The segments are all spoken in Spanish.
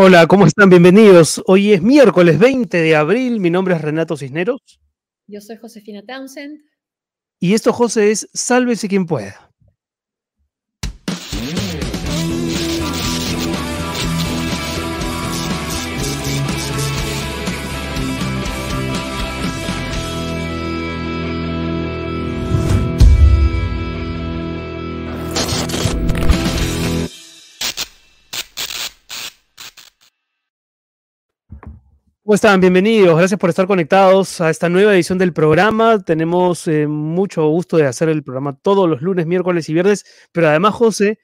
Hola, ¿cómo están? Bienvenidos. Hoy es miércoles 20 de abril. Mi nombre es Renato Cisneros. Yo soy Josefina Townsend. Y esto, José, es Sálvese quien pueda. ¿Cómo están? Bienvenidos. Gracias por estar conectados a esta nueva edición del programa. Tenemos eh, mucho gusto de hacer el programa todos los lunes, miércoles y viernes, pero además, José,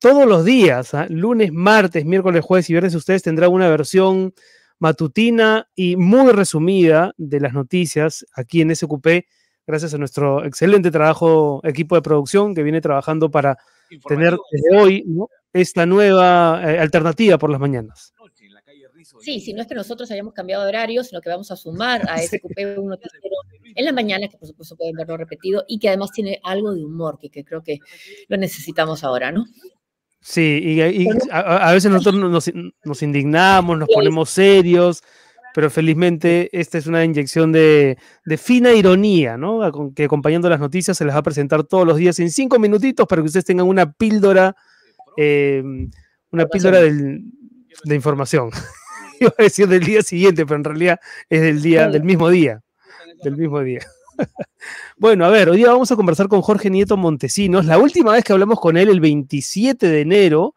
todos los días, ¿ah? lunes, martes, miércoles, jueves y viernes, ustedes tendrán una versión matutina y muy resumida de las noticias aquí en SQP, gracias a nuestro excelente trabajo, equipo de producción que viene trabajando para tener desde hoy esta nueva eh, alternativa por las mañanas. Sí, si no es que nosotros hayamos cambiado de horario, sino que vamos a sumar a ese cupé un noticiero en la mañana, que por supuesto pueden verlo repetido, y que además tiene algo de humor, que, que creo que lo necesitamos ahora, ¿no? Sí, y, a, veces nosotros nos, nos indignamos, nos ponemos serios, pero felizmente esta es una inyección de, de, fina ironía, ¿no? Que acompañando las noticias se les va a presentar todos los días en cinco minutitos para que ustedes tengan una píldora, eh, una píldora del, de información. Iba a decir del día siguiente, pero en realidad es del día, del mismo día. Del mismo día. Bueno, a ver, hoy día vamos a conversar con Jorge Nieto Montesinos. La última vez que hablamos con él, el 27 de enero,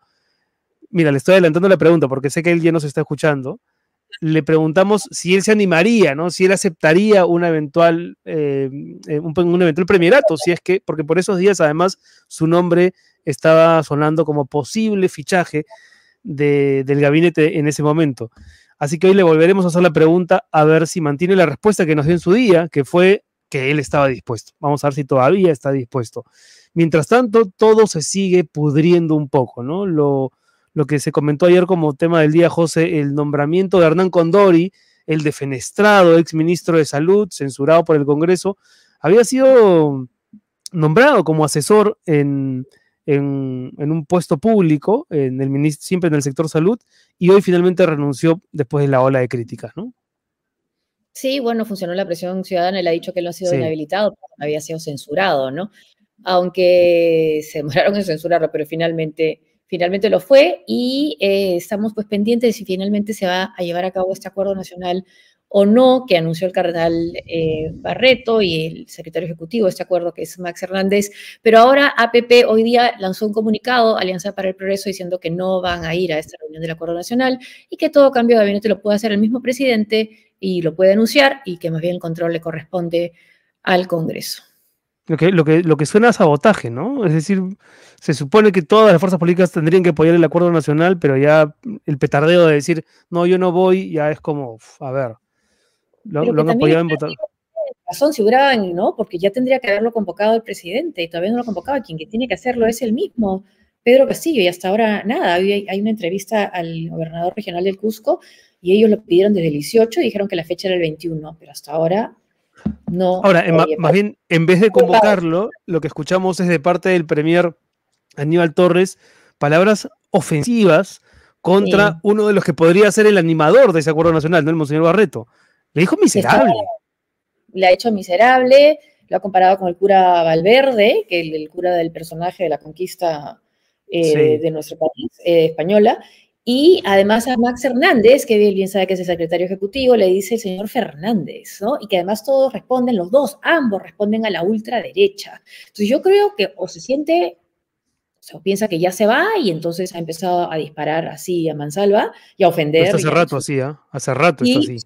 mira, le estoy adelantando la pregunta porque sé que él ya nos está escuchando. Le preguntamos si él se animaría, ¿no? Si él aceptaría una eventual, eh, un, un, eventual premierato, si es que, porque por esos días además su nombre estaba sonando como posible fichaje del gabinete en ese momento. Así que hoy le volveremos a hacer la pregunta a ver si mantiene la respuesta que nos dio en su día, que fue que él estaba dispuesto. Vamos a ver si todavía está dispuesto. Mientras tanto, todo se sigue pudriendo un poco, ¿no? Lo, lo que se comentó ayer como tema del día, José, el nombramiento de Hernán Condori, el defenestrado ex ministro de Salud, censurado por el Congreso, había sido nombrado como asesor en, en, un puesto público, en el, siempre en el sector salud, y hoy finalmente renunció después de la ola de críticas, ¿no? Sí, bueno, funcionó la presión ciudadana, él ha dicho que él no ha sido inhabilitado, había sido censurado, ¿no? Aunque se demoraron en censurarlo, pero finalmente, finalmente lo fue y eh, estamos pues pendientes de si finalmente se va a llevar a cabo este acuerdo nacional o no, que anunció el cardenal eh, Barreto y el secretario ejecutivo de este acuerdo, que es Max Hernández. Pero ahora APP hoy día lanzó un comunicado, Alianza para el Progreso, diciendo que no van a ir a esta reunión del acuerdo nacional y que todo cambio de gabinete lo puede hacer el mismo presidente y lo puede anunciar y que más bien el control le corresponde al Congreso. Lo que, lo, que, lo que suena a sabotaje, ¿no? Es decir, se supone que todas las fuerzas políticas tendrían que apoyar el acuerdo nacional, pero ya el petardeo de decir, no, yo no voy, ya es como, a ver, lo, han apoyado en votar. Razón, si ¿no? Porque ya tendría que haberlo convocado el presidente y todavía no lo ha convocado. Quien que tiene que hacerlo es el mismo, Pedro Castillo, y hasta ahora nada. Hay, hay una entrevista al gobernador regional del Cusco y ellos lo pidieron desde el 18 y dijeron que la fecha era el 21, pero hasta ahora no. Ahora, más bien, en vez de convocarlo, lo que escuchamos es de parte del premier Aníbal Torres palabras ofensivas contra uno de los que podría ser el animador de ese acuerdo nacional, ¿no? El Monseñor Barreto. Le dijo miserable. Le ha hecho miserable, lo ha comparado con el cura Valverde, que es el, cura del personaje de la conquista eh, de nuestro país, eh, española. Y además a Max Hernández, que bien sabe que es el secretario ejecutivo, le dice el señor Fernández, ¿no? Y que además todos responden, los dos, ambos responden a la ultraderecha. Entonces yo creo que o se siente, o piensa que ya se va y entonces ha empezado a disparar así a mansalva y a ofender. hace rato así, ¿eh? Hace rato está así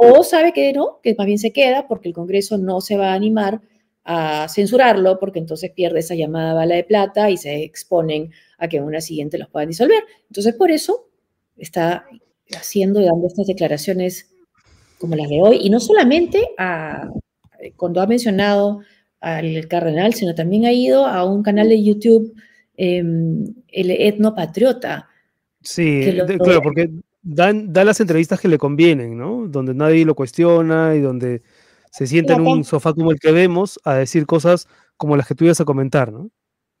o sabe que no, que más bien se queda porque el Congreso no se va a animar a censurarlo porque entonces pierde esa llamada bala de plata y se exponen a que en una siguiente los puedan disolver. Entonces por eso está haciendo y dando estas declaraciones como las de hoy y no solamente a, cuando ha mencionado al cardenal, sino también ha ido a un canal de YouTube, em, el etnopatriota. Sí, claro, porque dan, da las entrevistas que le convienen, ¿no? Donde nadie lo cuestiona y donde se sienta en un sofá como el que vemos a decir cosas como las que tú ibas a comentar, ¿no?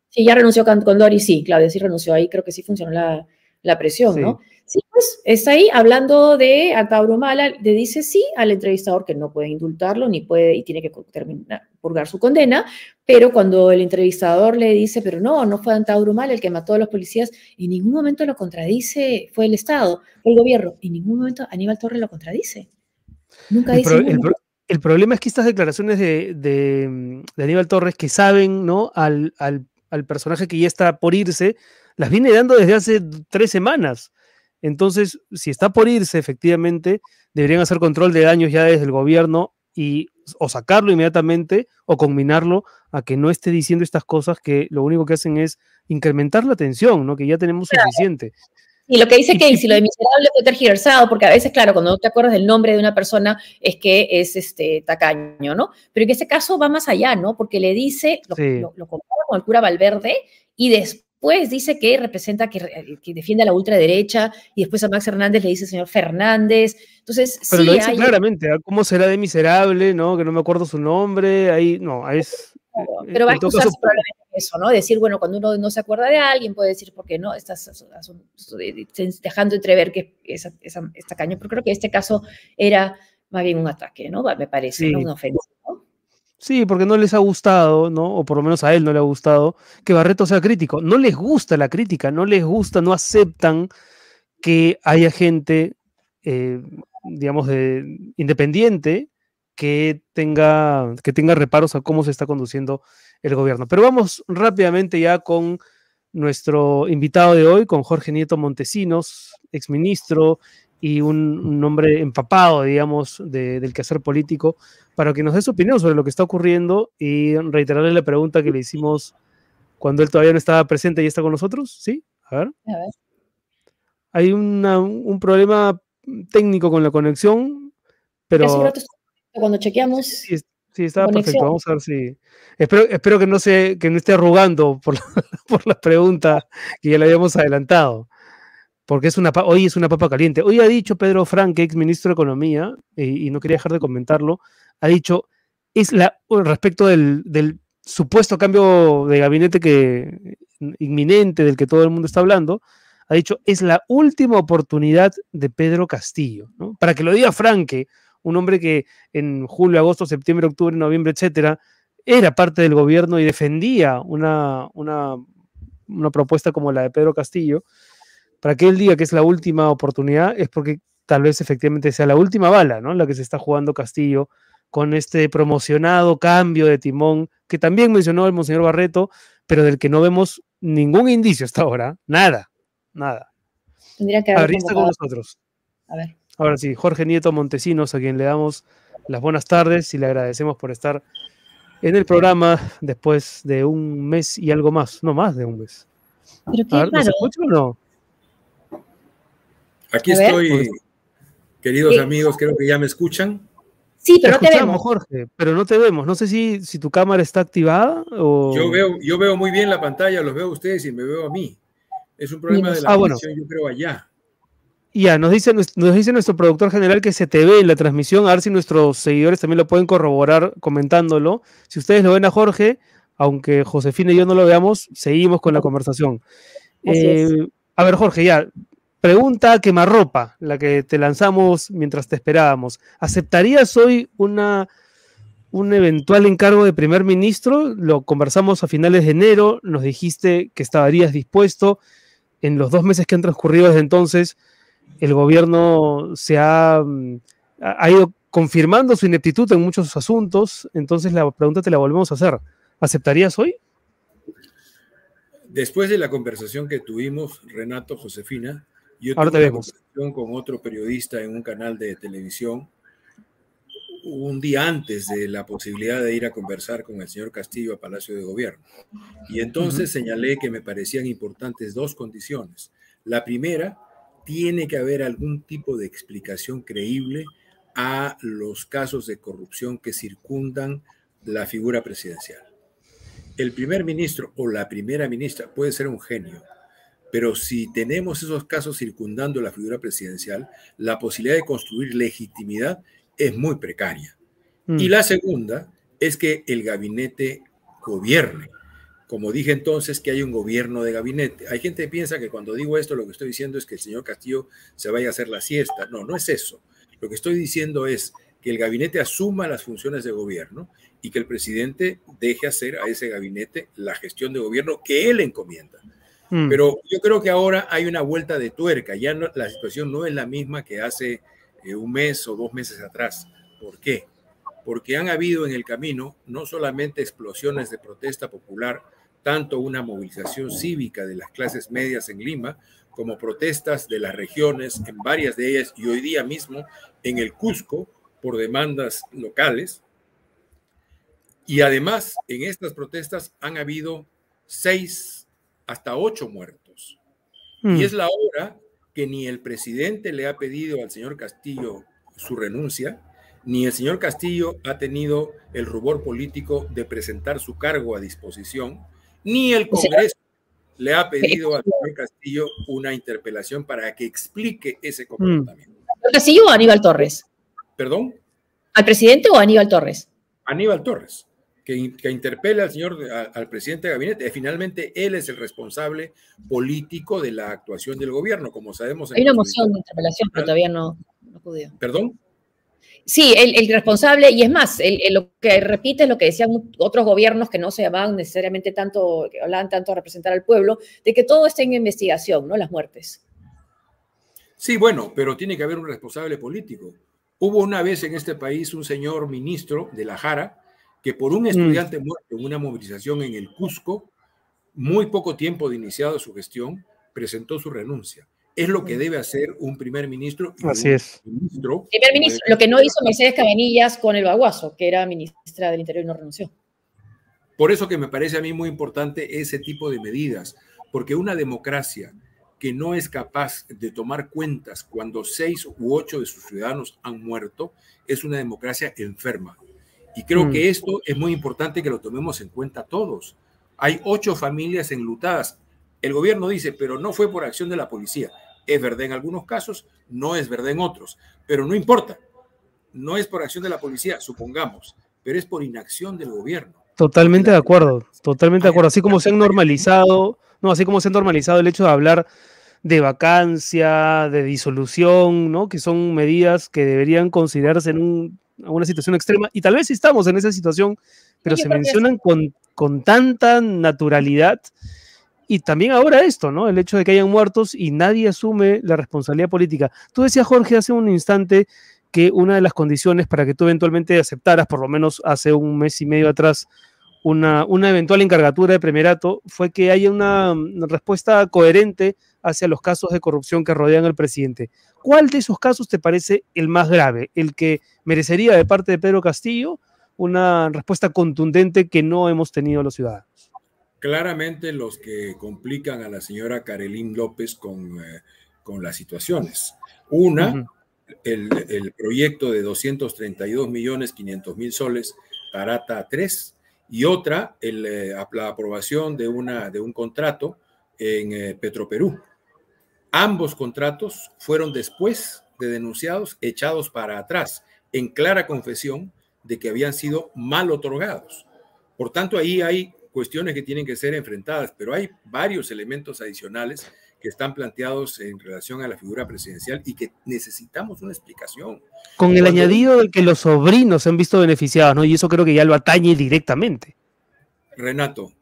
Sí, ya renunció con, Dori, sí, Claudia sí renunció ahí, creo que sí funcionó la, la presión, ¿no? Sí, pues está ahí hablando de Mala, le dice sí al entrevistador que no puede indultarlo ni puede y tiene que terminar, purgar su condena, pero cuando el entrevistador le dice, pero no, no fue Mala el que mató a los policías, en ningún momento lo contradice, fue el Estado, fue el gobierno, en ningún momento Aníbal Torres lo contradice. Nunca el dice. el, problema es que estas declaraciones de, de, Aníbal Torres que saben ¿no? Al, al, al personaje que ya está por irse, las viene dando desde hace tres semanas. Entonces, si está por irse, efectivamente, deberían hacer control de daños ya desde el gobierno y o sacarlo inmediatamente o combinarlo a que no esté diciendo estas cosas que lo único que hacen es incrementar la tensión, ¿no? Que ya tenemos suficiente. Y lo que dice que si lo de miserable fue tergiversado, porque a veces, claro, cuando no te acuerdas del nombre de una persona es que es este tacaño, ¿no? Pero en este caso va más allá, ¿no? Porque le dice, lo, lo compara con el cura Valverde y después pues dice que representa, que, eh, que, defiende a la ultraderecha, y después a Max Hernández le dice señor Fernández. Entonces, Pero lo dice claramente, ¿ah? ¿cómo será de miserable? ¿no? Que no me acuerdo su nombre, ahí, no, es... Eh, pero va a excusarse probablemente eso, ¿no? Decir, bueno, cuando uno no se acuerda de alguien, puede decir, porque no, estás dejando entrever que es, es, tacaño, pero creo que este caso era más bien un ataque, ¿no? Me parece, ¿no? Una ofensa. Sí, porque no les ha gustado, ¿no? O por lo menos a él no le ha gustado que Barreto sea crítico. No les gusta la crítica, no les gusta, no aceptan que haya gente, eh, digamos, de, independiente que tenga, que tenga reparos a cómo se está conduciendo el gobierno. Pero vamos rápidamente ya con nuestro invitado de hoy, con Jorge Nieto Montesinos, exministro y un, hombre empapado, digamos, del quehacer político, para que nos dé su opinión sobre lo que está ocurriendo y reiterarle la pregunta que le hicimos cuando él todavía no estaba presente y está con nosotros. ¿Sí? A ver. Hay un problema técnico con la conexión, pero... Cuando chequeamos... Sí, sí estaba perfecto. Vamos a ver si... Espero, espero que, no se, que no esté arrugando por por la pregunta que ya le habíamos adelantado porque es una, hoy es una papa caliente. Hoy ha dicho Pedro Frank, ex ministro de Economía, y no quería dejar de comentarlo, ha dicho, es la, respecto del, del, supuesto cambio de gabinete que, inminente del que todo el mundo está hablando, ha dicho, es la última oportunidad de Pedro Castillo. Para que lo diga Franque, un hombre que en julio, agosto, septiembre, octubre, noviembre, etcétera, era parte del gobierno y defendía una, una, una propuesta como la de Pedro Castillo, para que él diga que es la última oportunidad, es porque tal vez efectivamente sea la última bala, ¿no? La que se está jugando Castillo con este promocionado cambio de timón que también mencionó el monseñor Barreto, pero del que no vemos ningún indicio hasta ahora, nada, nada. Tendría que haber con nosotros. A ver. Ahora sí, Jorge Nieto Montesinos, a quien le damos las buenas tardes y le agradecemos por estar en el programa después de un mes y algo más, no más de un mes. Pero qué o no? Aquí estoy, queridos amigos, creo que ya me escuchan. Sí, pero no te vemos. Jorge, pero no te vemos. No sé si, si tu cámara está activada o... Yo veo, yo veo muy bien la pantalla, los veo a ustedes y me veo a mí. Es un problema de la ah, yo creo, allá. Ya, nos dice, nos dice nuestro productor general que se te ve en la transmisión, a ver si nuestros seguidores también lo pueden corroborar comentándolo. Si ustedes lo ven a Jorge, aunque Josefina y yo no lo veamos, seguimos con la conversación. Eh, a ver, Jorge, ya, Pregunta quemarropa, la que te lanzamos mientras te esperábamos. ¿Aceptarías hoy una, un eventual encargo de primer ministro? Lo conversamos a finales de enero, nos dijiste que estarías dispuesto. En los dos meses que han transcurrido desde entonces, el gobierno se ha, mm, ha ido confirmando su ineptitud en muchos asuntos. Entonces la pregunta te la volvemos a hacer. ¿Aceptarías hoy? Después de la conversación que tuvimos, Renato, Josefina, yo Ahora te vemos. con otro periodista en un canal de televisión un día antes de la posibilidad de ir a conversar con el señor Castillo a Palacio de Gobierno. Y entonces señalé que me parecían importantes dos condiciones. La primera, tiene que haber algún tipo de explicación creíble a los casos de corrupción que circundan la figura presidencial. El primer ministro o la primera ministra puede ser un genio, pero si tenemos esos casos circundando la figura presidencial, la posibilidad de construir legitimidad es muy precaria. Y mm. la segunda es que el gabinete gobierne. como dije entonces, que hay un gobierno de gabinete. Hay gente que piensa que cuando digo esto lo que estoy diciendo es que el señor Castillo se vaya a hacer la siesta. No, no es eso. Lo que estoy diciendo es que el gabinete asuma las funciones de gobierno y que el presidente deje hacer a ese gabinete la gestión de gobierno que él encomienda. Mm. Pero yo creo que ahora hay una vuelta de tuerca. Ya la situación no es la misma que hace eh, un mes o dos meses atrás. ¿Por qué? Porque han habido en el camino no solamente explosiones de protesta popular, tanto una movilización cívica de las clases medias en Lima, como protestas de las regiones, en varias de ellas, y hoy día mismo en el Cusco, por demandas locales. Y además, en estas protestas han habido seis hasta ocho muertos. Y hmm. es la hora que ni el presidente le ha pedido al señor Castillo su renuncia, ni el señor Castillo ha tenido el rubor político de presentar su cargo a disposición, ni el Congreso le ha pedido al señor Castillo una interpelación para que explique ese hmm. comportamiento. ¿Castillo o Aníbal Torres? ¿Perdón? ¿Al presidente o a Aníbal Torres? Aníbal Torres, que, que interpela al señor, al presidente de gabinete. Finalmente, él es el responsable político de la actuación del gobierno, como sabemos. Hay una moción de interpelación, pero todavía no, no. ¿Perdón? Sí, el, responsable, y es más, lo que repite es lo que decían otros gobiernos que no se llamaban necesariamente tanto, que hablaban tanto a representar al pueblo, de que todo está en investigación, ¿no? Las muertes. Sí, bueno, pero tiene que haber un responsable político. Hubo una vez en este país un señor ministro de la Jara que por un mm. estudiante muerto en una movilización en el Cusco, muy poco tiempo de iniciado su gestión, presentó su renuncia. Es lo que mm. debe hacer un primer ministro. Así es. Ministro, primer ministro, lo que no hizo Mercedes Cabenillas con el Baguazo, que era ministra del Interior y no renunció. Por eso que me parece a mí muy importante ese tipo de medidas, porque una democracia que no es capaz de tomar cuentas cuando seis u ocho de sus ciudadanos han muerto, es una democracia enferma. Y creo mm. que esto es muy importante que lo tomemos en cuenta todos. Hay ocho familias enlutadas. El gobierno dice, pero no fue por acción de la policía. Es verdad en algunos casos, no es verdad en otros, pero no importa. No es por acción de la policía, supongamos, pero es por inacción del gobierno. Totalmente de acuerdo, totalmente de acuerdo. Así como se han normalizado no, así como se ha normalizado el hecho de hablar de vacancia, de disolución, ¿no? Que son medidas que deberían considerarse en una situación extrema. Y tal vez estamos en esa situación, pero se mencionan con, con tanta naturalidad. Y también ahora esto, ¿no? El hecho de que hayan muertos y nadie asume la responsabilidad política. Tú decías, Jorge, hace un instante que una de las condiciones para que tú eventualmente aceptaras, por lo menos hace un mes y medio atrás, una, eventual encargatura de primerato fue que haya una, respuesta coherente hacia los casos de corrupción que rodean al presidente. ¿Cuál de esos casos te parece el más grave? ¿El que merecería de parte de Pedro Castillo una respuesta contundente que no hemos tenido los ciudadanos? Claramente los que complican a la señora Carolín López con, eh, con las situaciones. Una, el, el, proyecto de 232 millones 500 mil soles, Tarata 3, y otra, el, eh, la aprobación de, una, de un contrato en eh, Petroperú. Ambos contratos fueron después de denunciados echados para atrás, en clara confesión de que habían sido mal otorgados. Por tanto, ahí hay cuestiones que tienen que ser enfrentadas, pero hay varios elementos adicionales que están planteados en relación a la figura presidencial y que necesitamos una explicación. Con el añadido de que los sobrinos se han visto beneficiados, ¿no? Y eso creo que ya lo atañe directamente. Renato,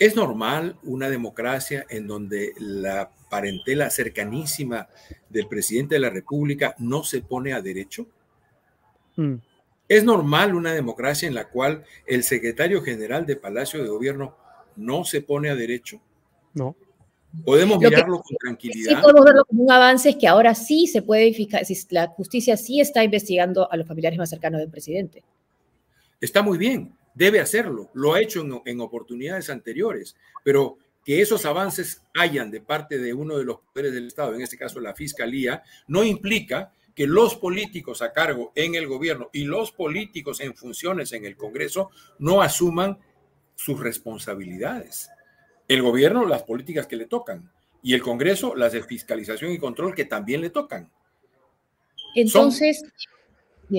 ¿es normal una democracia en donde la parentela cercanísima del presidente de la República no se pone a derecho? Mm. ¿Es normal una democracia en la cual el secretario general de Palacio de Gobierno no se pone a derecho? No. Podemos mirarlo con tranquilidad. Sí, podemos verlo como un avance, es que ahora sí se puede si la justicia sí está investigando a los familiares más cercanos del presidente. Está muy bien, debe hacerlo, lo ha hecho en, en oportunidades anteriores, pero que esos avances hayan de parte de uno de los poderes del Estado, en este caso la Fiscalía, no implica que los políticos a cargo en el gobierno y los políticos en funciones en el Congreso no asuman sus responsabilidades el gobierno las políticas que le tocan y el Congreso las de fiscalización y control que también le tocan. Entonces,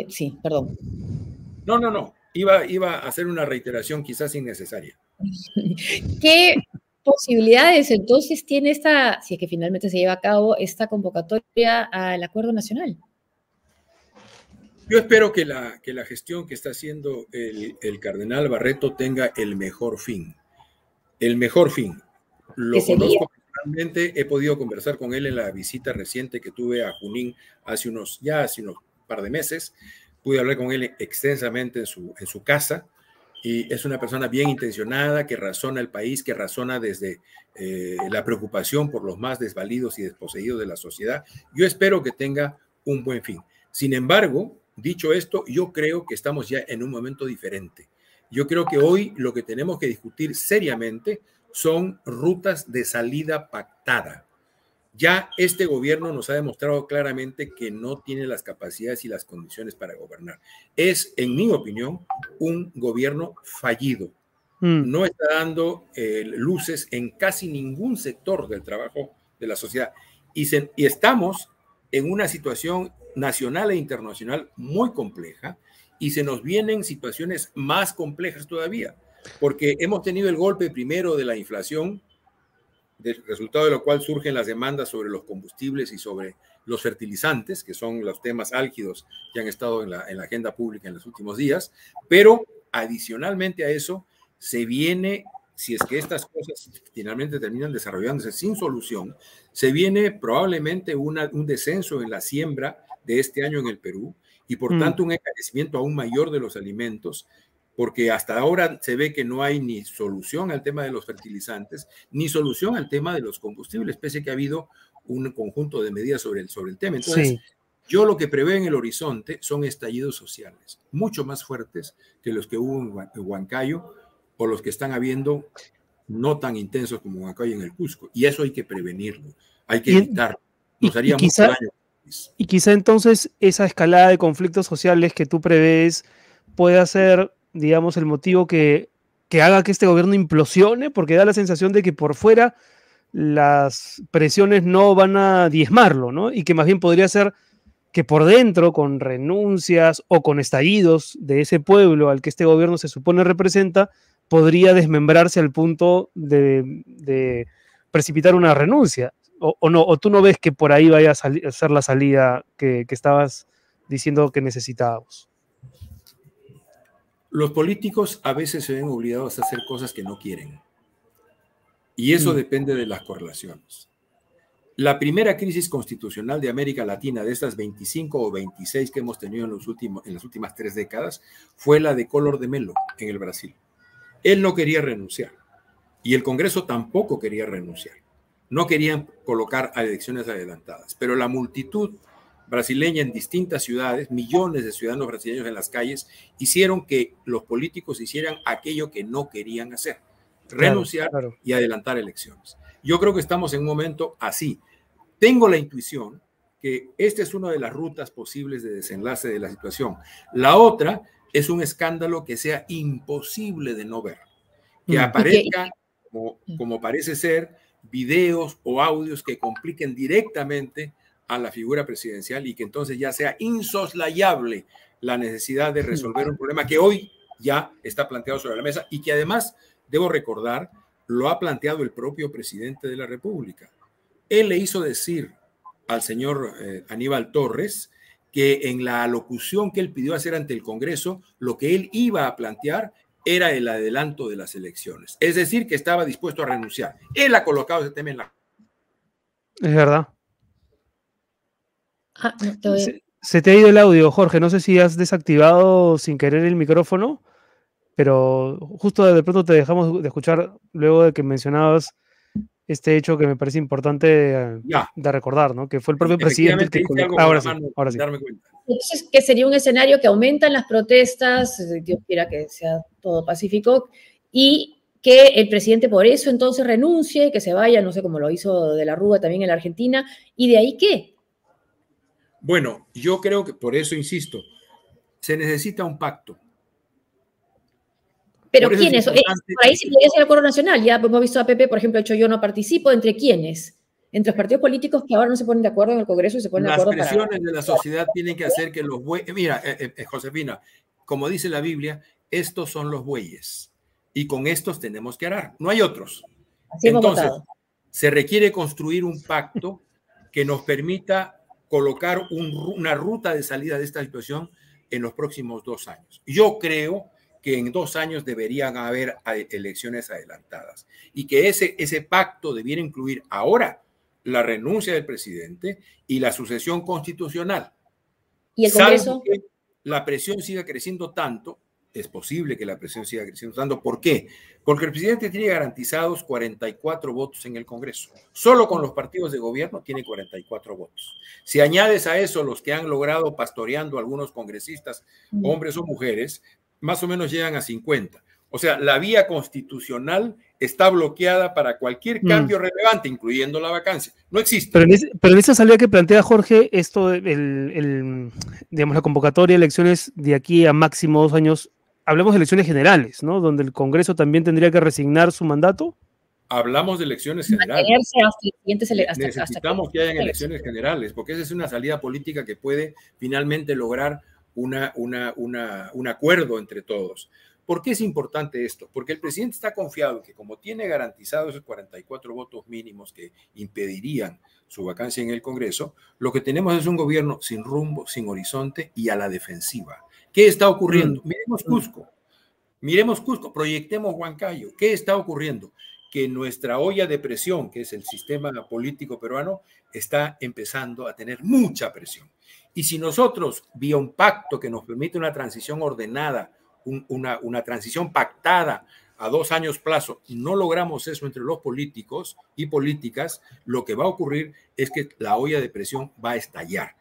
sí, perdón. No, no, no. Iba, iba a hacer una reiteración quizás innecesaria. ¿Qué posibilidades entonces tiene esta, si es que finalmente se lleva a cabo esta convocatoria al acuerdo nacional? Yo espero que la, que la gestión que está haciendo el, el cardenal Barreto tenga el mejor fin. El mejor fin. Lo conozco personalmente, he podido conversar con él en la visita reciente que tuve a Junín hace unos, ya hace unos par de meses. Pude hablar con él extensamente en su, en su casa y es una persona bien intencionada, que razona el país, que razona desde eh, la preocupación por los más desvalidos y desposeídos de la sociedad. Yo espero que tenga un buen fin. Sin embargo, Dicho esto, yo creo que estamos ya en un momento diferente. Yo creo que hoy lo que tenemos que discutir seriamente son rutas de salida pactada. Ya este gobierno nos ha demostrado claramente que no tiene las capacidades y las condiciones para gobernar. Es, en mi opinión, un gobierno fallido. Mm. No está dando eh, luces en casi ningún sector del trabajo de la sociedad. Y, y estamos en una situación nacional e internacional muy compleja y se nos vienen situaciones más complejas todavía, porque hemos tenido el golpe primero de la inflación, del resultado de lo cual surgen las demandas sobre los combustibles y sobre los fertilizantes, que son los temas álgidos que han estado en la, en la agenda pública en los últimos días, pero adicionalmente a eso se viene si es que estas cosas finalmente terminan desarrollándose sin solución, se viene probablemente una, un descenso en la siembra de este año en el Perú y por mm. tanto un encarecimiento aún mayor de los alimentos, porque hasta ahora se ve que no hay ni solución al tema de los fertilizantes, ni solución al tema de los combustibles, pese a que ha habido un conjunto de medidas sobre el, sobre el tema. Entonces, yo lo que prevé en el horizonte son estallidos sociales, mucho más fuertes que los que hubo en Huancayo o los que están habiendo no tan intensos como Huancayo en el Cusco. Y eso hay que prevenirlo, hay que evitarlo. Nos haría mucho daño y quizá entonces esa escalada de conflictos sociales que tú prevés pueda ser, digamos, el motivo que, que haga que este gobierno implosione, porque da la sensación de que por fuera las presiones no van a diezmarlo, ¿no? Y que más bien podría ser que por dentro, con renuncias o con estallidos de ese pueblo al que este gobierno se supone representa, podría desmembrarse al punto de, precipitar una renuncia o, no, o tú no ves que por ahí vaya a, ser la salida que, estabas diciendo que necesitábamos. Los políticos a veces se ven obligados a hacer cosas que no quieren. Y eso mm. depende de las correlaciones. La primera crisis constitucional de América Latina, de estas 25 o 26 que hemos tenido en, los últimos, en las últimas tres décadas, fue la de Color de Melo en el Brasil. Él no quería renunciar y el Congreso tampoco quería renunciar no querían colocar a elecciones adelantadas, pero la multitud brasileña en distintas ciudades, millones de ciudadanos brasileños en las calles, hicieron que los políticos hicieran aquello que no querían hacer, renunciar y adelantar elecciones. Yo creo que estamos en un momento así. Tengo la intuición que esta es una de las rutas posibles de desenlace de la situación. La otra es un escándalo que sea imposible de no ver, que mm. aparezca como, como parece ser videos o audios que compliquen directamente a la figura presidencial y que entonces ya sea insoslayable la necesidad de resolver un problema que hoy ya está planteado sobre la mesa y que además, debo recordar, lo ha planteado el propio presidente de la República. Él le hizo decir al señor eh, Aníbal Torres que en la alocución que él pidió hacer ante el Congreso, lo que él iba a plantear era el adelanto de las elecciones. Es decir, que estaba dispuesto a renunciar. Él ha colocado ese tema en la... Es verdad. Ah, se, te ha ido el audio, Jorge. No sé si has desactivado sin querer el micrófono, pero justo de pronto te dejamos de escuchar luego de que mencionabas este hecho que me parece importante de, recordar, ¿no? Que fue el propio presidente el que... Ahora sí, ahora sí. Entonces, que sería un escenario que aumentan las protestas, eh, Dios quiera que sea todo pacífico, y que el presidente por eso entonces renuncie, que se vaya, no sé cómo lo hizo de la Rúa también en la Argentina, y de ahí qué. Bueno, yo creo que por eso insisto, se necesita un pacto. Pero ¿quiénes? Eh, por ahí sí podría ser el acuerdo nacional. Ya hemos visto a Pepe, por ejemplo, hecho yo no participo. ¿Entre quiénes? Entre los partidos políticos que ahora no se ponen de acuerdo en el Congreso y se ponen de acuerdo. Las presiones de la sociedad tienen que hacer que los bueyes. Mira, eh, eh, Josefina, como dice la Biblia, estos son los bueyes. y con estos tenemos que arar. No hay otros. Entonces, se requiere construir un pacto que nos permita colocar una ruta de salida de esta situación en los próximos dos años. Yo creo que en dos años deberían haber elecciones adelantadas y que ese, ese pacto debiera incluir ahora la renuncia del presidente y la sucesión constitucional. ¿Y el Congreso? que la presión siga creciendo tanto es posible que la presión siga creciendo tanto. ¿Por qué? Porque el presidente tiene garantizados 44 votos en el Congreso. Solo con los partidos de gobierno tiene 44 votos. Si añades a eso los que han logrado pastoreando algunos congresistas, hombres o mujeres, más o menos llegan a 50. O sea, la vía constitucional está bloqueada para cualquier mm. cambio relevante, incluyendo la vacancia. No existe. Pero en, esa salida que plantea Jorge, esto, el, digamos, la convocatoria de elecciones de aquí a máximo dos años, hablemos de elecciones generales, ¿no? Donde el Congreso también tendría que resignar su mandato. Hablamos de elecciones generales. Necesitamos que hayan elecciones generales, porque esa es una salida política que puede finalmente lograr una, una, un acuerdo entre todos. ¿Por qué es importante esto? Porque el presidente está confiado en que como tiene garantizados esos 44 votos mínimos que impedirían su vacancia en el Congreso, lo que tenemos es un gobierno sin rumbo, sin horizonte y a la defensiva. ¿Qué está ocurriendo? Mm. Miremos Cusco. Miremos Cusco, proyectemos Huancayo. ¿Qué está ocurriendo? Que nuestra olla de presión, que es el sistema político peruano, está empezando a tener mucha presión. Y si nosotros, vía un pacto que nos permite una transición ordenada, una, una transición pactada a dos años plazo, no logramos eso entre los políticos y políticas, lo que va a ocurrir es que la olla de presión va a estallar.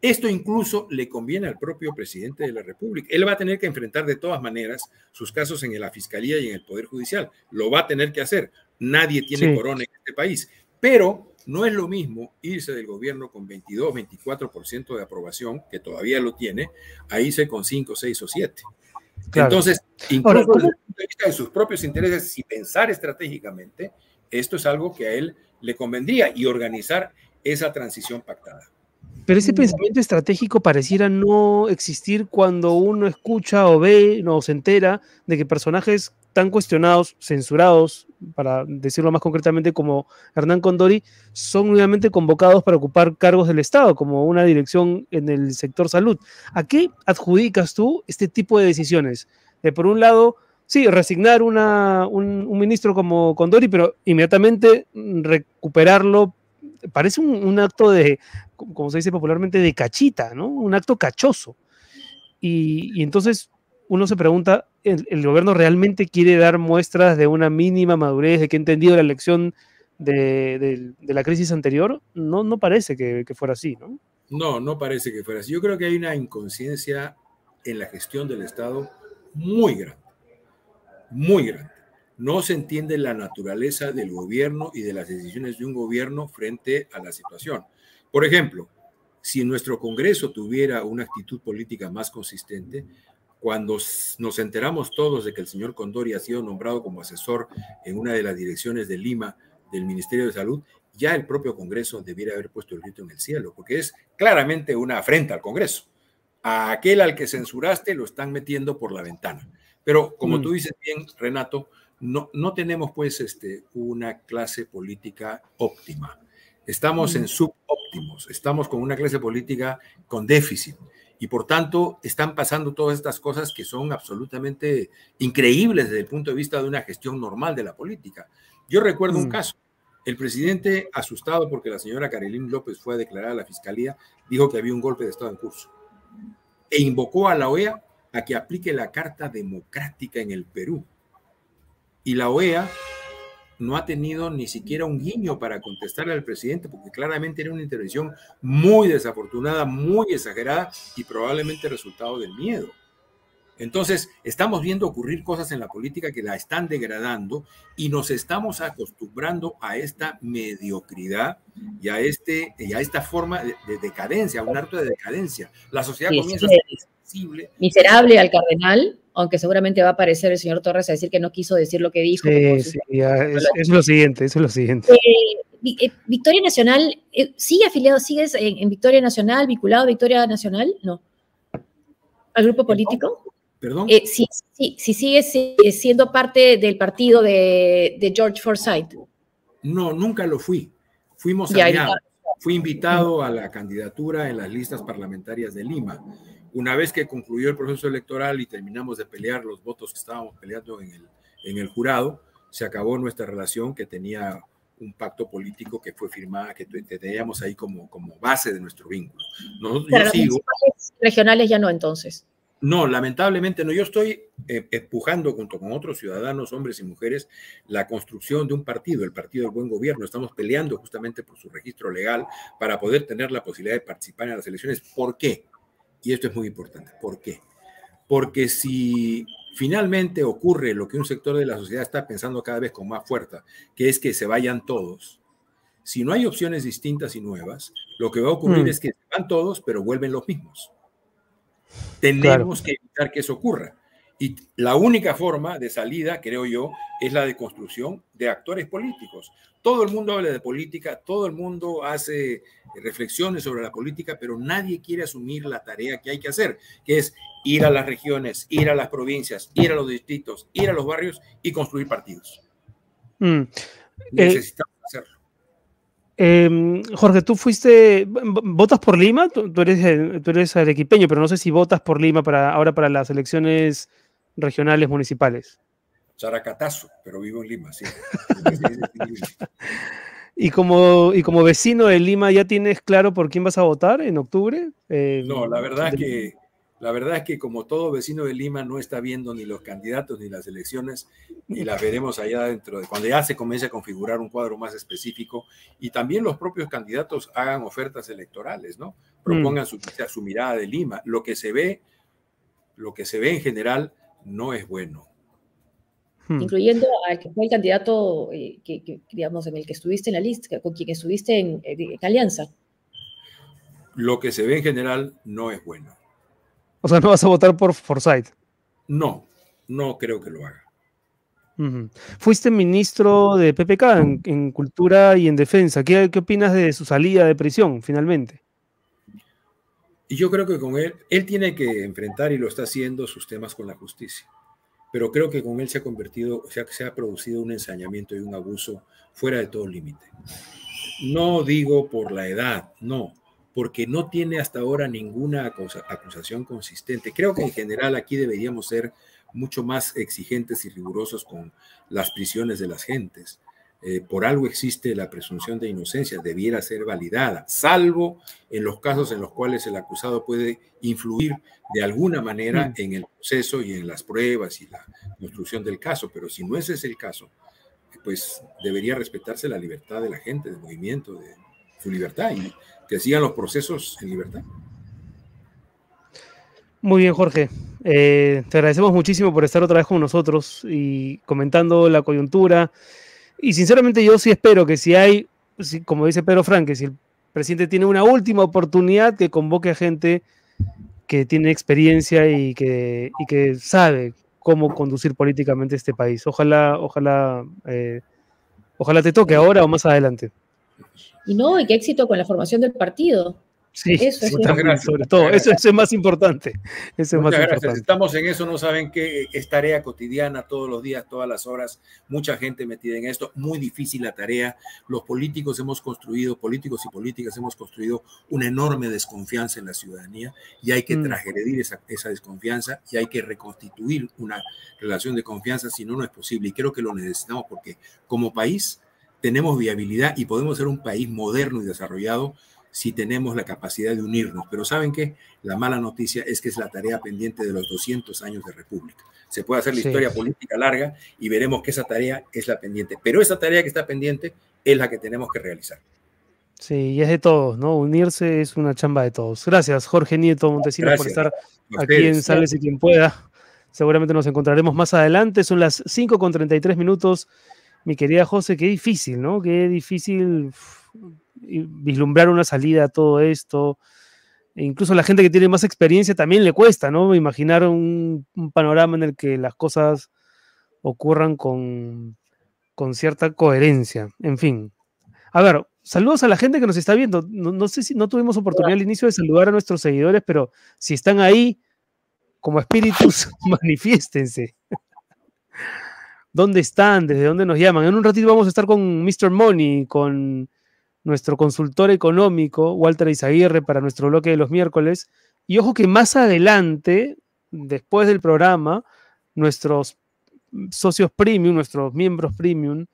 Esto incluso le conviene al propio presidente de la República. Él va a tener que enfrentar de todas maneras sus casos en la Fiscalía y en el Poder Judicial. Lo va a tener que hacer. Nadie tiene corona en este país. Pero no es lo mismo irse del gobierno con 22, 24% de aprobación, que todavía lo tiene, a irse con 5, 6 o 7. Entonces, incluso desde el punto de vista de sus propios intereses y pensar estratégicamente, esto es algo que a él le convendría y organizar esa transición pactada. Pero ese pensamiento estratégico pareciera no existir cuando uno escucha o ve o se entera de que personajes tan cuestionados, censurados, para decirlo más concretamente, como Hernán Condori, son nuevamente convocados para ocupar cargos del Estado, como una dirección en el sector salud. ¿A qué adjudicas tú este tipo de decisiones? De por un lado, sí, resignar una, un, un, ministro como Condori, pero inmediatamente recuperarlo parece un, acto de, como se dice popularmente, de cachita, ¿no? Un acto cachoso. Y, entonces uno se pregunta, ¿el, gobierno realmente quiere dar muestras de una mínima madurez, de que ha entendido la lección de, la crisis anterior? No, no parece que, que fuera así, ¿no? No, no parece que fuera así. Yo creo que hay una inconsciencia en la gestión del Estado muy grande, muy grande no se entiende la naturaleza del gobierno y de las decisiones de un gobierno frente a la situación. Por ejemplo, si nuestro Congreso tuviera una actitud política más consistente, cuando nos enteramos todos de que el señor Condori ha sido nombrado como asesor en una de las direcciones de Lima del Ministerio de Salud, ya el propio Congreso debiera haber puesto el grito en el cielo, porque es claramente una afrenta al Congreso. A aquel al que censuraste lo están metiendo por la ventana. Pero como mm. tú dices bien, Renato, no, no tenemos pues este, una clase política óptima. Estamos en subóptimos, estamos con una clase política con déficit y por tanto están pasando todas estas cosas que son absolutamente increíbles desde el punto de vista de una gestión normal de la política. Yo recuerdo un mm. caso, el presidente asustado porque la señora Carolín López fue a declarar a la fiscalía, dijo que había un golpe de Estado en curso e invocó a la OEA a que aplique la Carta Democrática en el Perú y la OEA no ha tenido ni siquiera un guiño para contestarle al presidente, porque claramente era una intervención muy desafortunada, muy exagerada y probablemente resultado del miedo. Entonces, estamos viendo ocurrir cosas en la política que la están degradando y nos estamos acostumbrando a esta mediocridad y a, este, y a esta forma de, decadencia, a un harto de decadencia. La sociedad comienza a ser sensible. Miserable al cardenal, aunque seguramente va a aparecer el señor Torres a decir que no quiso decir lo que dijo. Sí, sí, es, lo siguiente, eso es lo siguiente. Eh, eh, Victoria Nacional, eh, ¿sigue afiliado, sigues en, Victoria Nacional, vinculado a Victoria Nacional? No. ¿Al grupo político? ¿Perdón? Eh, si, sigue siendo parte del partido de, George Forsyth. No, nunca lo fui. Fuimos allá. Fui invitado a la candidatura en las listas parlamentarias de Lima. Una vez que concluyó el proceso electoral y terminamos de pelear los votos que estábamos peleando en el, en el jurado, se acabó nuestra relación que tenía un pacto político que fue firmada, que teníamos ahí como, como base de nuestro vínculo. Pero regionales ya no entonces. No, lamentablemente no. Yo estoy eh, empujando junto con otros ciudadanos, hombres y mujeres, la construcción de un partido, el Partido del Buen Gobierno. Estamos peleando justamente por su registro legal para poder tener la posibilidad de participar en las elecciones. ¿Por qué? Y esto es muy importante. ¿Por qué? Porque si finalmente ocurre lo que un sector de la sociedad está pensando cada vez con más fuerza, que es que se vayan todos, si no hay opciones distintas y nuevas, lo que va a ocurrir mm. es que se van todos, pero vuelven los mismos. Tenemos que evitar que eso ocurra. Y la única forma de salida, creo yo, es la de construcción de actores políticos. Todo el mundo habla de política, todo el mundo hace reflexiones sobre la política, pero nadie quiere asumir la tarea que hay que hacer, que es ir a las regiones, ir a las provincias, ir a los distritos, ir a los barrios y construir partidos. Mm. Necesitamos hacerlo. Em, Jorge, tú fuiste, votas por Lima, tú, eres, tú eres arequipeño, pero no sé si votas por Lima para ahora para las elecciones regionales municipales. Characatazo, pero vivo en Lima, sí. y, como, y como vecino de Lima, ¿ya tienes claro por quién vas a votar en octubre? Eh, no, la verdad es que la verdad es que como todo vecino de Lima no está viendo ni los candidatos ni las elecciones y las veremos allá dentro de cuando ya se comience a configurar un cuadro más específico y también los propios candidatos hagan ofertas electorales, ¿no? Propongan mm. su, su mirada de Lima. Lo que se ve, lo que se ve en general no es bueno. Hmm. Incluyendo al que fue el candidato, eh, que, digamos, en el que estuviste en la lista, con quien estuviste en, en alianza. Lo que se ve en general no es bueno. O sea, ¿no vas a votar por Forsyth? No, no creo que lo haga. Fuiste ministro de PPK en, Cultura y en Defensa. ¿Qué, ¿Qué, opinas de su salida de prisión finalmente? Y yo creo que con él, él tiene que enfrentar y lo está haciendo sus temas con la justicia. Pero creo que con él se ha convertido, o sea, se ha producido un ensañamiento y un abuso fuera de todo límite. No digo por la edad, no, porque no tiene hasta ahora ninguna acusación consistente. Creo que en general aquí deberíamos ser mucho más exigentes y rigurosos con las prisiones de las gentes. Eh, por algo existe la presunción de inocencia, debiera ser validada, salvo en los casos en los cuales el acusado puede influir de alguna manera mm. en el proceso y en las pruebas y la construcción del caso. Pero si no ese es el caso, pues debería respetarse la libertad de la gente, de movimiento, de su libertad. Y que sigan los procesos en libertad. Muy bien, Jorge. Eh, te agradecemos muchísimo por estar otra vez con nosotros y comentando la coyuntura. Y sinceramente yo sí espero que si hay, como dice Pedro Frank, que si el presidente tiene una última oportunidad, que convoque a gente que tiene experiencia y que, que sabe cómo conducir políticamente este país. Ojalá, ojalá, eh, ojalá te toque ahora o más adelante. Y no, y qué éxito con la formación del partido. Sí, eso es sobre todo, eso, es más importante. Eso es más gracias. Importante. Estamos en eso, no saben qué es tarea cotidiana, todos los días, todas las horas, mucha gente metida en esto, muy difícil la tarea. Los políticos hemos construido, políticos y políticas hemos construido una enorme desconfianza en la ciudadanía y hay que mm. transgredir esa, esa desconfianza y hay que reconstituir una relación de confianza, si no, no es posible. Y creo que lo necesitamos porque como país tenemos viabilidad y podemos ser un país moderno y desarrollado si tenemos la capacidad de unirnos. Pero ¿saben qué? La mala noticia es que es la tarea pendiente de los 200 años de República. Se puede hacer la historia política larga y veremos que esa tarea es la pendiente. Pero esa tarea que está pendiente es la que tenemos que realizar. Sí, y es de todos, ¿no? Unirse es una chamba de todos. Gracias, Jorge Nieto Montesinos, por estar aquí en Sales y quien pueda. Seguramente nos encontraremos más adelante. Son las 5 con 33 minutos mi querida José, qué difícil, ¿no? Qué difícil vislumbrar una salida a todo esto. E incluso la gente que tiene más experiencia también le cuesta, ¿no? Imaginar un, panorama en el que las cosas ocurran con, cierta coherencia. En fin. A ver, saludos a la gente que nos está viendo. No, no sé si no tuvimos oportunidad al inicio de saludar a nuestros seguidores, pero si están ahí, como espíritus, manifiéstense. ¿Dónde están? ¿Desde dónde nos llaman? En un ratito vamos a estar con Mr. Money, con nuestro consultor económico, Walter Izaguirre, para nuestro bloque de los miércoles. Y ojo que más adelante, después del programa, nuestros socios premium, nuestros miembros premium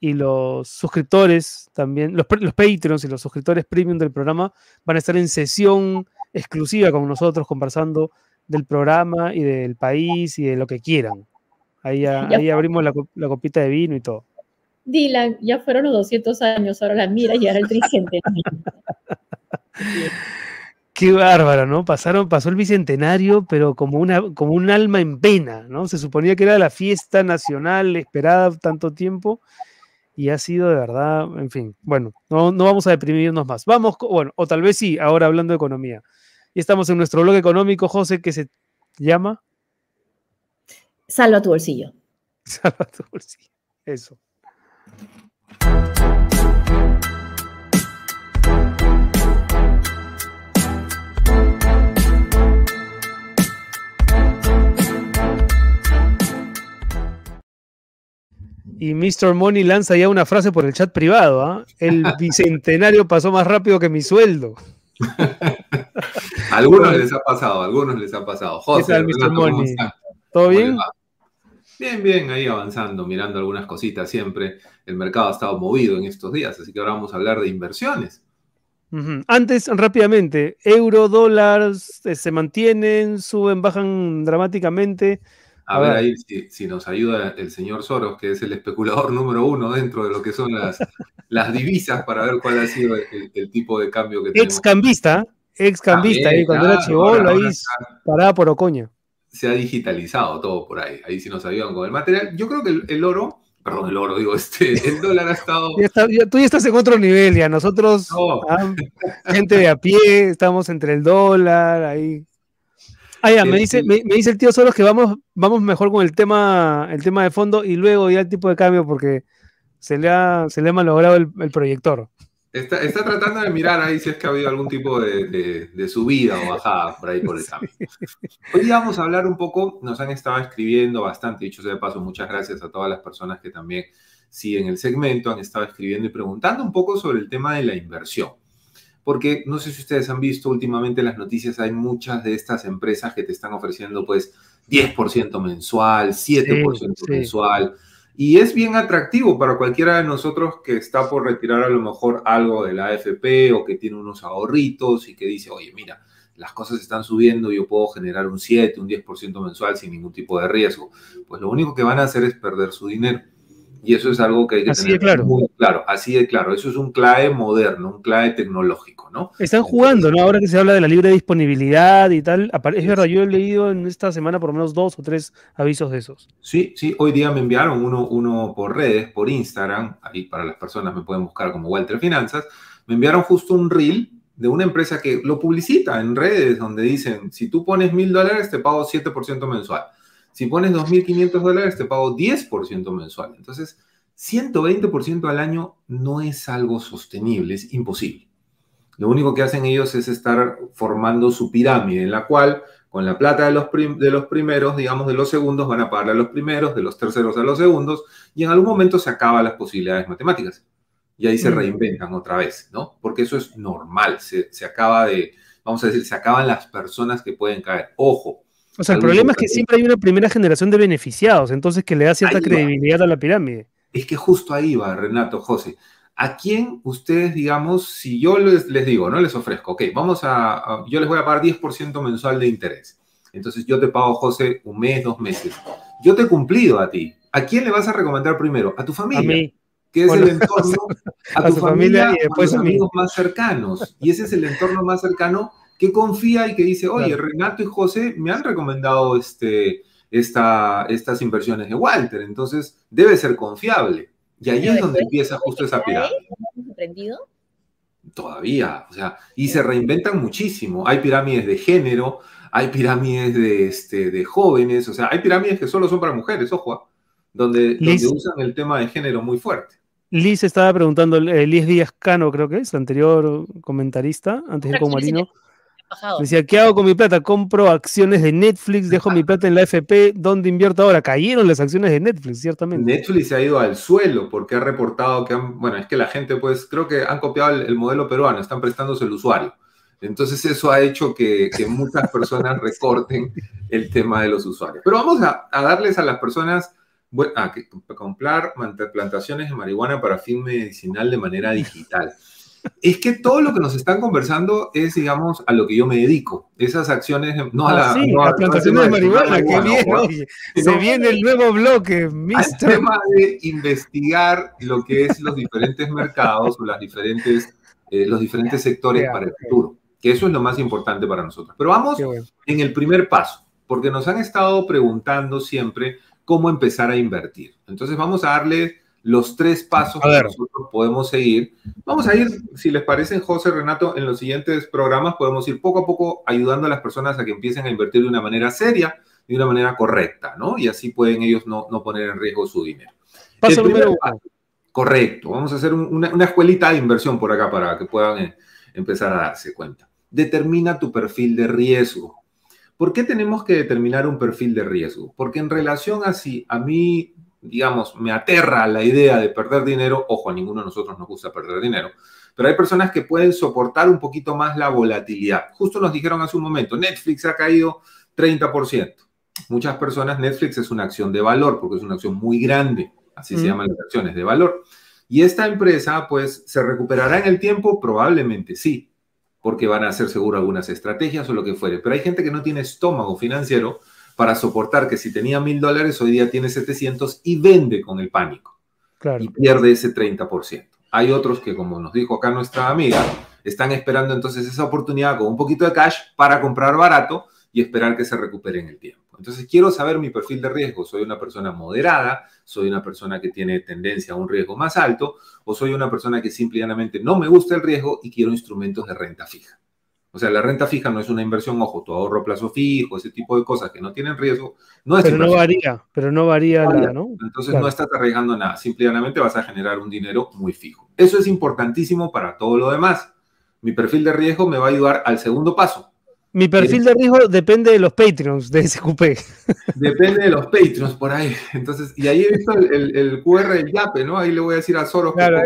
y los suscriptores también, los, los Patreons y los suscriptores premium del programa van a estar en sesión exclusiva con nosotros conversando del programa y del país y de lo que quieran. Ahí, ahí abrimos la, la, copita de vino y todo. Dylan, ya fueron los 200 años, ahora la mira y ahora el tricentenario. Qué bárbaro, ¿no? Pasaron, pasó el bicentenario, pero como, una, como un alma en pena, ¿no? Se suponía que era la fiesta nacional esperada tanto tiempo y ha sido de verdad, en fin, bueno, no, no vamos a deprimirnos más. Vamos, bueno, o tal vez sí, ahora hablando de economía. Y estamos en nuestro blog económico, José, que se llama... Salva tu bolsillo. Salva tu bolsillo. Eso. Y Mr. Money lanza ya una frase por el chat privado. ¿ah? El bicentenario pasó más rápido que mi sueldo. algunos les ha pasado, algunos les ha pasado. José, Mr. Money? ¿Todo bien? Bien, bien, ahí avanzando, mirando algunas cositas siempre. El mercado ha estado movido en estos días, así que ahora vamos a hablar de inversiones. Antes, rápidamente, euro, dólares eh, se mantienen, suben, bajan dramáticamente. A, ver, ahí si, nos ayuda el señor Soros, que es el especulador número uno dentro de lo que son las, las divisas, para ver cuál ha sido el, tipo de cambio que tenemos. Ex cambista, ex cambista, ahí cuando era chivolo, ahí paraba por Ocoña. Se ha digitalizado todo por ahí, ahí sí nos ayudan con el material. Yo creo que el, oro, perdón, el oro, digo, este, el dólar ha estado... tú ya estás en otro nivel, ya nosotros, ah, gente de a pie, estamos entre el dólar, ahí. Ah, ya, me dice, me, dice el tío Soros que vamos, vamos mejor con el tema, el tema de fondo y luego ya el tipo de cambio porque se le ha, se le ha malogrado el, proyector. Está, está, tratando de mirar ahí si es que ha habido algún tipo de, de, subida o bajada por ahí por el cambio. Hoy vamos a hablar un poco, nos han estado escribiendo bastante, dicho sea de paso, muchas gracias a todas las personas que también siguen el segmento, han estado escribiendo y preguntando un poco sobre el tema de la inversión. Porque no sé si ustedes han visto últimamente en las noticias, hay muchas de estas empresas que te están ofreciendo pues 10% mensual, 7% mensual, y es bien atractivo para cualquiera de nosotros que está por retirar a lo mejor algo de la AFP o que tiene unos ahorritos y que dice, oye, mira, las cosas están subiendo, yo puedo generar un 7, un 10% mensual sin ningún tipo de riesgo. Pues lo único que van a hacer es perder su dinero. Y eso es algo que hay que tener claro. muy claro. Así de claro. Eso es un clave moderno, un clave tecnológico, ¿no? Están jugando, ¿no? Ahora que se habla de la libre disponibilidad y tal. Es verdad, yo he leído en esta semana por lo menos dos o tres avisos de esos. Sí, sí. Hoy día me enviaron uno, uno por redes, por Instagram. Ahí para las personas me pueden buscar como Walter Finanzas. Me enviaron justo un reel de una empresa que lo publicita en redes donde dicen, si tú pones mil dólares, te pago 7% mensual. Si pones 2.500 dólares, te pago 10% mensual. Entonces, 120% al año no es algo sostenible, es imposible. Lo único que hacen ellos es estar formando su pirámide, en la cual con la plata de los, de los primeros, digamos, de los segundos, van a pagar a los primeros, de los terceros a los segundos, y en algún momento se acaban las posibilidades matemáticas. Y ahí se mm. reinventan otra vez, ¿no? Porque eso es normal, se, se acaba de, vamos a decir, se acaban las personas que pueden caer. Ojo, o sea, el problema es que siempre hay una primera generación de beneficiados, entonces que le da cierta credibilidad a la pirámide. Es que justo ahí va, Renato, José. ¿A quién ustedes, digamos, si yo les, digo, no les ofrezco, ok, vamos a, yo les voy a pagar 10% mensual de interés. Entonces yo te pago, José, un mes, dos meses. Yo te he cumplido a ti. ¿A quién le vas a recomendar primero? A tu familia. A mí. Que es el entorno, a, tu familia, y después a los amigos más cercanos. Y ese es el entorno más cercano que confía y que dice, oye, Renato y José me han recomendado este, esta, estas inversiones de Walter, entonces debe ser confiable. Y ahí es donde empieza justo esa pirámide. aprendido? Todavía, o sea, y se reinventan muchísimo. Hay pirámides de género, hay pirámides de, este, de jóvenes, o sea, hay pirámides que solo son para mujeres, ojo, ¿ah? donde, donde usan el tema de género muy fuerte. Liz estaba preguntando, eh, Liz Díaz Cano creo que es, el anterior comentarista, antes de Marino Decía, ¿qué hago con mi plata? Compro acciones de Netflix, dejo mi plata en la FP, ¿dónde invierto ahora? Cayeron las acciones de Netflix, ciertamente. Netflix se ha ido al suelo porque ha reportado que han, bueno, es que la gente, pues, creo que han copiado el, modelo peruano, están prestándose el usuario. Entonces eso ha hecho que, muchas personas recorten el tema de los usuarios. Pero vamos a, darles a las personas a, comprar plantaciones de marihuana para fin medicinal de manera digital es que todo lo que nos están conversando es, digamos, a lo que yo me dedico. Esas acciones, no a ah, la, no a, plantaciones de marihuana, qué bien. se viene el nuevo bloque, El tema de investigar lo que es los diferentes mercados o las diferentes, eh, los diferentes sectores para el futuro, que eso es lo más importante para nosotros. Pero vamos en el primer paso, porque nos han estado preguntando siempre cómo empezar a invertir. Entonces vamos a darle los tres pasos que nosotros podemos seguir. Vamos a ir, si les parece, José Renato, en los siguientes programas podemos ir poco a poco ayudando a las personas a que empiecen a invertir de una manera seria, de una manera correcta, ¿no? Y así pueden ellos no, no poner en riesgo su dinero. Paso número uno. Correcto. Vamos a hacer una, una, escuelita de inversión por acá para que puedan eh, empezar a darse cuenta. Determina tu perfil de riesgo. ¿Por qué tenemos que determinar un perfil de riesgo? Porque en relación a si a mí digamos, me aterra la idea de perder dinero, ojo, a ninguno de nosotros nos gusta perder dinero, pero hay personas que pueden soportar un poquito más la volatilidad. Justo nos dijeron hace un momento, Netflix ha caído 30%. Muchas personas, Netflix es una acción de valor, porque es una acción muy grande, así se llaman las acciones de valor. Y esta empresa, pues, ¿se recuperará en el tiempo? Probablemente sí, porque van a hacer seguro algunas estrategias o lo que fuere. Pero hay gente que no tiene estómago financiero para soportar que si tenía mil dólares, hoy día tiene 700 y vende con el pánico. Y pierde ese 30%. Hay otros que, como nos dijo acá nuestra amiga, están esperando entonces esa oportunidad con un poquito de cash para comprar barato y esperar que se recupere en el tiempo. Entonces, quiero saber mi perfil de riesgo. ¿Soy una persona moderada? ¿Soy una persona que tiene tendencia a un riesgo más alto? ¿O soy una persona que simplemente no me gusta el riesgo y quiero instrumentos de renta fija? O sea, la renta fija no es una inversión, ojo, tu ahorro plazo fijo, ese tipo de cosas que no tienen riesgo. No es pero no varía, pero no varía, la, ¿no? Entonces no estás arriesgando nada, simplemente vas a generar un dinero muy fijo. Eso es importantísimo para todo lo demás. Mi perfil de riesgo me va a ayudar al segundo paso, mi perfil de riesgo depende de los Patreons de SQP. Depende de los Patreons por ahí. Entonces, y ahí he visto el, QR del YAPE, ¿no? Ahí le voy a decir a Soros que para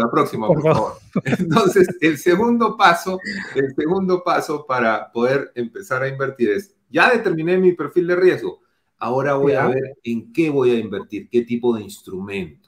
la próxima, por, favor. Entonces, el segundo paso, el segundo paso para poder empezar a invertir es, ya determiné mi perfil de riesgo, ahora voy a ver en qué voy a invertir, qué tipo de instrumento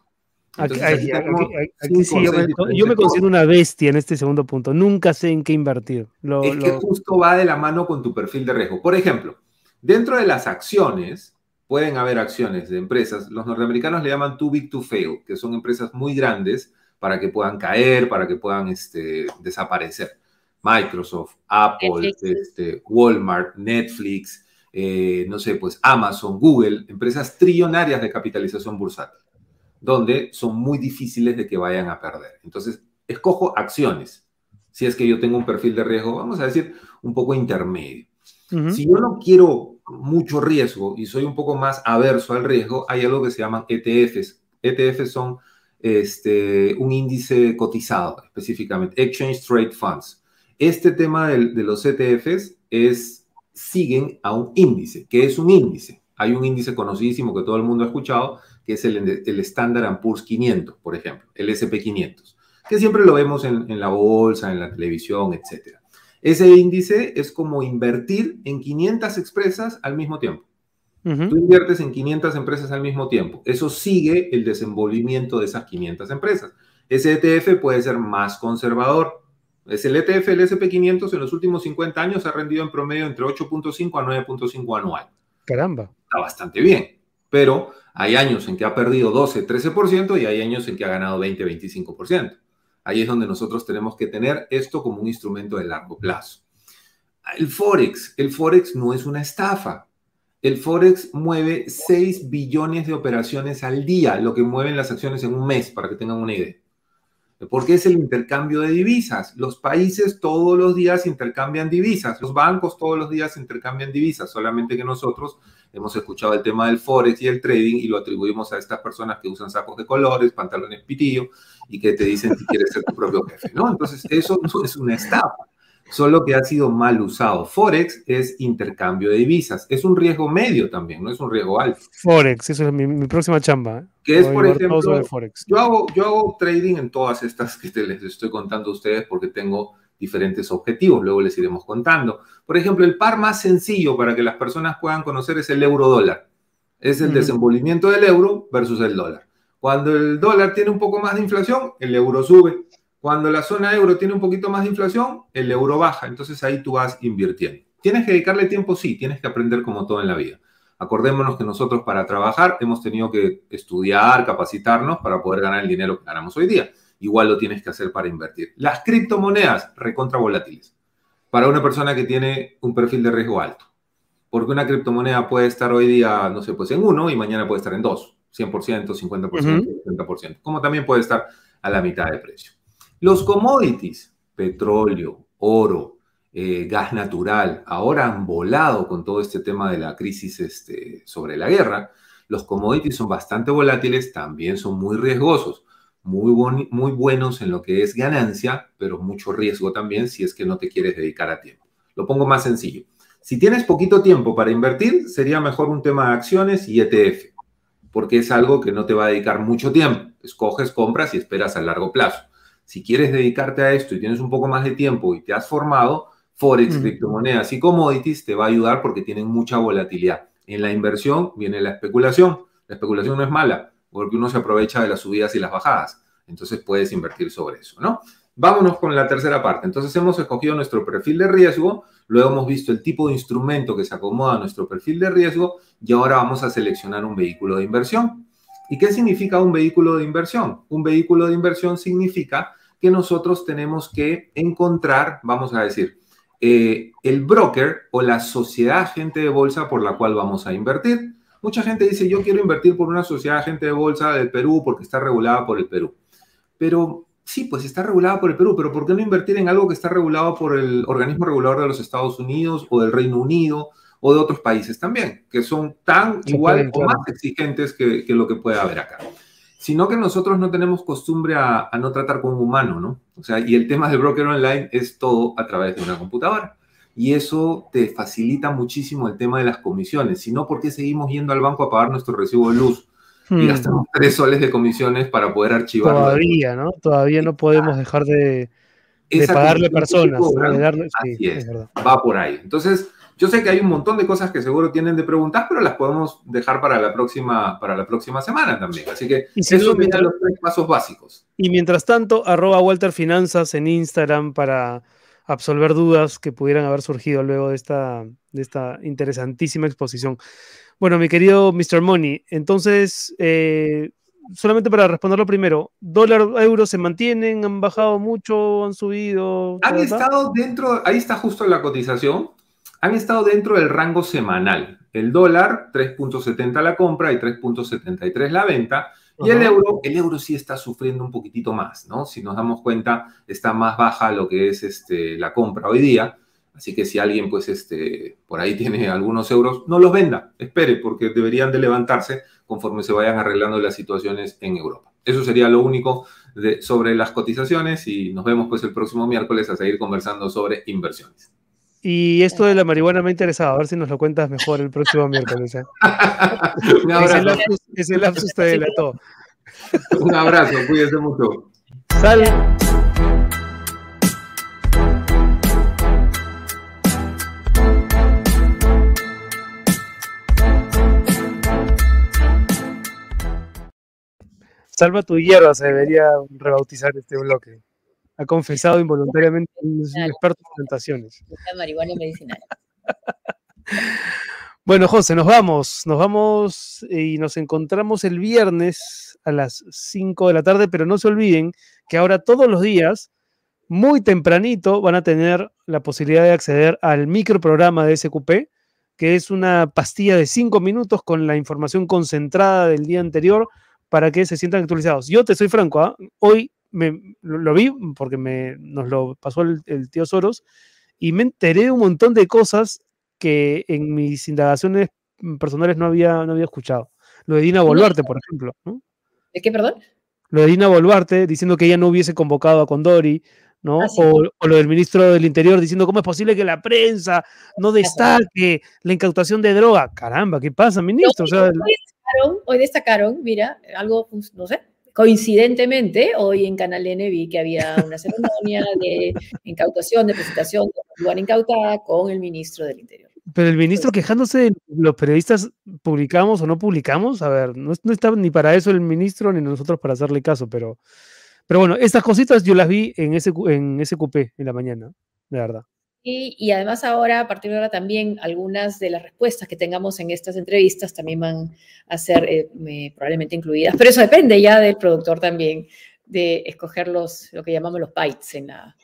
yo, me, considero una bestia en este segundo punto. Nunca sé en qué invertir. es que justo va de la mano con tu perfil de riesgo. Por ejemplo, dentro de las acciones, pueden haber acciones de empresas, los norteamericanos le llaman too big to fail, que son empresas muy grandes para que puedan caer, para que puedan este, desaparecer. Microsoft, Apple, este, Walmart, Netflix, eh, no sé, pues Amazon, Google, empresas trillonarias de capitalización bursátil donde son muy difíciles de que vayan a perder. Entonces, escojo acciones. Si es que yo tengo un perfil de riesgo, vamos a decir, un poco intermedio. Si yo no quiero mucho riesgo y soy un poco más averso al riesgo, hay algo que se llaman ETFs. ETFs son este, un índice cotizado específicamente, Exchange Trade Funds. Este tema de, de los ETFs es, siguen a un índice. ¿Qué es un índice? Hay un índice conocidísimo que todo el mundo ha escuchado, que es el, el Standard Poor's 500, por ejemplo, el SP500, que siempre lo vemos en, la bolsa, en la televisión, etc. Ese índice es como invertir en 500 empresas al mismo tiempo. Tú inviertes en 500 empresas al mismo tiempo. Eso sigue el desenvolvimiento de esas 500 empresas. Ese ETF puede ser más conservador. Es el ETF, el SP500, en los últimos 50 años ha rendido en promedio entre 8.5 a 9.5 anual. Caramba. Está bastante bien. Pero hay años en que ha perdido 12, 13% y hay años en que ha ganado 20, 25%. Ahí es donde nosotros tenemos que tener esto como un instrumento de largo plazo. El Forex, el Forex no es una estafa. El Forex mueve 6 billones de operaciones al día, lo que mueven las acciones en un mes, para que tengan una idea. Porque es el intercambio de divisas. Los países todos los días intercambian divisas. Los bancos todos los días intercambian divisas. Solamente que nosotros hemos escuchado el tema del forex y el trading y lo atribuimos a estas personas que usan sacos de colores, pantalones pitillo y que te dicen si quieres ser tu propio jefe, ¿no? Entonces, eso no es una estafa. solo que ha sido mal usado. Forex es intercambio de divisas, es un riesgo medio también, no es un riesgo alto. Forex, eso es mi, próxima chamba. ¿eh? Que es, por ejemplo, Yo, hago, yo hago trading en todas estas que les estoy contando a ustedes porque tengo diferentes objetivos, luego les iremos contando. Por ejemplo, el par más sencillo para que las personas puedan conocer es el euro dólar. Es el desenvolvimiento del euro versus el dólar. Cuando el dólar tiene un poco más de inflación, el euro sube. Cuando la zona euro tiene un poquito más de inflación, el euro baja. Entonces ahí tú vas invirtiendo. ¿Tienes que dedicarle tiempo? Sí, tienes que aprender como todo en la vida. Acordémonos que nosotros para trabajar hemos tenido que estudiar, capacitarnos para poder ganar el dinero que ganamos hoy día. Igual lo tienes que hacer para invertir. Las criptomonedas, recontra volátiles. Para una persona que tiene un perfil de riesgo alto. Porque una criptomoneda puede estar hoy día, no sé, pues en uno y mañana puede estar en dos. 100%, 50%, 70%. Como también puede estar a la mitad de precio. Los commodities, petróleo, oro, eh, gas natural, ahora han volado con todo este tema de la crisis este, sobre la guerra. Los commodities son bastante volátiles, también son muy riesgosos, muy, muy buenos en lo que es ganancia, pero mucho riesgo también si es que no te quieres dedicar a tiempo. Lo pongo más sencillo. Si tienes poquito tiempo para invertir, sería mejor un tema de acciones y ETF, porque es algo que no te va a dedicar mucho tiempo. Escoges, compras y esperas a largo plazo. Si quieres dedicarte a esto y tienes un poco más de tiempo y te has formado, Forex, criptomonedas y commodities te va a ayudar porque tienen mucha volatilidad. En la inversión viene la especulación. La especulación no es mala porque uno se aprovecha de las subidas y las bajadas. Entonces puedes invertir sobre eso, ¿no? Vámonos con la tercera parte. Entonces hemos escogido nuestro perfil de riesgo, luego hemos visto el tipo de instrumento que se acomoda a nuestro perfil de riesgo y ahora vamos a seleccionar un vehículo de inversión. ¿Y qué significa un vehículo de inversión? Un vehículo de inversión significa que nosotros tenemos que encontrar, vamos a decir, eh, el broker o la sociedad agente de bolsa por la cual vamos a invertir. Mucha gente dice, yo quiero invertir por una sociedad agente de bolsa del Perú porque está regulada por el Perú. Pero sí, pues está regulada por el Perú, pero ¿por qué no invertir en algo que está regulado por el organismo regulador de los Estados Unidos o del Reino Unido o de otros países también, que son tan igual o más exigentes que, lo que puede haber acá. Sino que nosotros no tenemos costumbre a, no tratar con un humano, ¿no? O sea, y el tema del broker online es todo a través de una computadora. Y eso te facilita muchísimo el tema de las comisiones. Si no, ¿por qué seguimos yendo al banco a pagar nuestro recibo de luz? Y hmm. gastamos tres soles de comisiones para poder archivar. Todavía, ¿no? Todavía no podemos dejar de, pagarle personas. Así es, va por ahí. Entonces, yo sé que hay un montón de cosas que seguro tienen de preguntar, pero las podemos dejar para la próxima, para la próxima semana también. Así que eso son los tres pasos básicos. Y mientras tanto, arroba Walter Finanzas en Instagram para absolver dudas que pudieran haber surgido luego de esta, de esta interesantísima exposición. Bueno, mi querido Mr. Money, entonces, eh, solamente para responderlo primero, dólar, euro se mantienen, han bajado mucho, han subido. Han estado dentro, ahí está justo la cotización, han estado dentro del rango semanal. El dólar, 3.70 la compra y 3.73 la venta. Y el euro, el euro sí está sufriendo un poquitito más, ¿no? Si nos damos cuenta, está más baja lo que es este, la compra hoy día. Así que si alguien, pues, este, por ahí tiene algunos euros, no los venda, espere, porque deberían de levantarse conforme se vayan arreglando las situaciones en Europa. Eso sería lo único de, sobre las cotizaciones y nos vemos pues el próximo miércoles a seguir conversando sobre inversiones. Y esto de la marihuana me ha interesado, a ver si nos lo cuentas mejor el próximo miércoles. ¿eh? Un abrazo. Ese lapsus, te delató. Un abrazo, cuídese mucho. Sal. Salva tu hierba, se debería rebautizar este bloque ha confesado involuntariamente un experto en tentaciones. marihuana medicinal. Bueno, José, nos vamos, nos vamos y nos encontramos el viernes a las 5 de la tarde, pero no se olviden que ahora todos los días, muy tempranito, van a tener la posibilidad de acceder al microprograma de SQP, que es una pastilla de 5 minutos con la información concentrada del día anterior para que se sientan actualizados. Yo te soy franco, ¿ah? hoy lo, vi porque me, nos lo pasó el, tío Soros y me enteré de un montón de cosas que en mis indagaciones personales no había, no había escuchado. Lo de Dina Boluarte, por ejemplo. ¿De qué, perdón? Lo de Dina Boluarte, diciendo que ella no hubiese convocado a Condori, ¿no? Ah, o, lo del ministro del Interior diciendo cómo es posible que la prensa no destaque la incautación de droga. Caramba, ¿qué pasa, ministro? hoy, destacaron, mira, algo, pues, no sé, coincidentemente, hoy en Canal N vi que había una ceremonia de incautación, de presentación de lugar incautada con el ministro del Interior. Pero el ministro quejándose de los periodistas, ¿publicamos o no publicamos? A ver, no, no está ni para eso el ministro ni nosotros para hacerle caso, pero pero bueno, estas cositas yo las vi en ese, en ese coupé en la mañana, de verdad. Y, y, además ahora, a partir de ahora también, algunas de las respuestas que tengamos en estas entrevistas también van a ser eh, probablemente incluidas. Pero eso depende ya del productor también, de escoger los, lo que llamamos los bytes en la,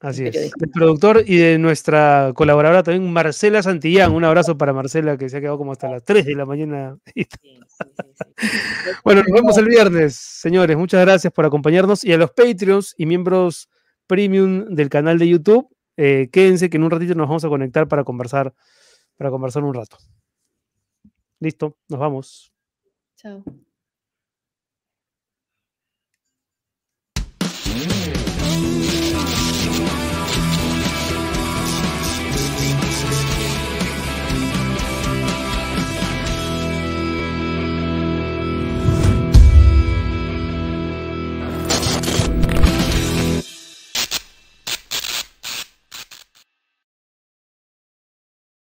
Así es. El productor y de nuestra colaboradora también, Marcela Santillán. Un abrazo para Marcela, que se ha quedado como hasta las 3 de la mañana. bueno, nos vemos el viernes, señores. Muchas gracias por acompañarnos. Y a los Patreons y miembros premium del canal de YouTube, eh, quédense que en un ratito nos vamos a conectar para conversar, para conversar un rato. Listo, nos vamos. Chao.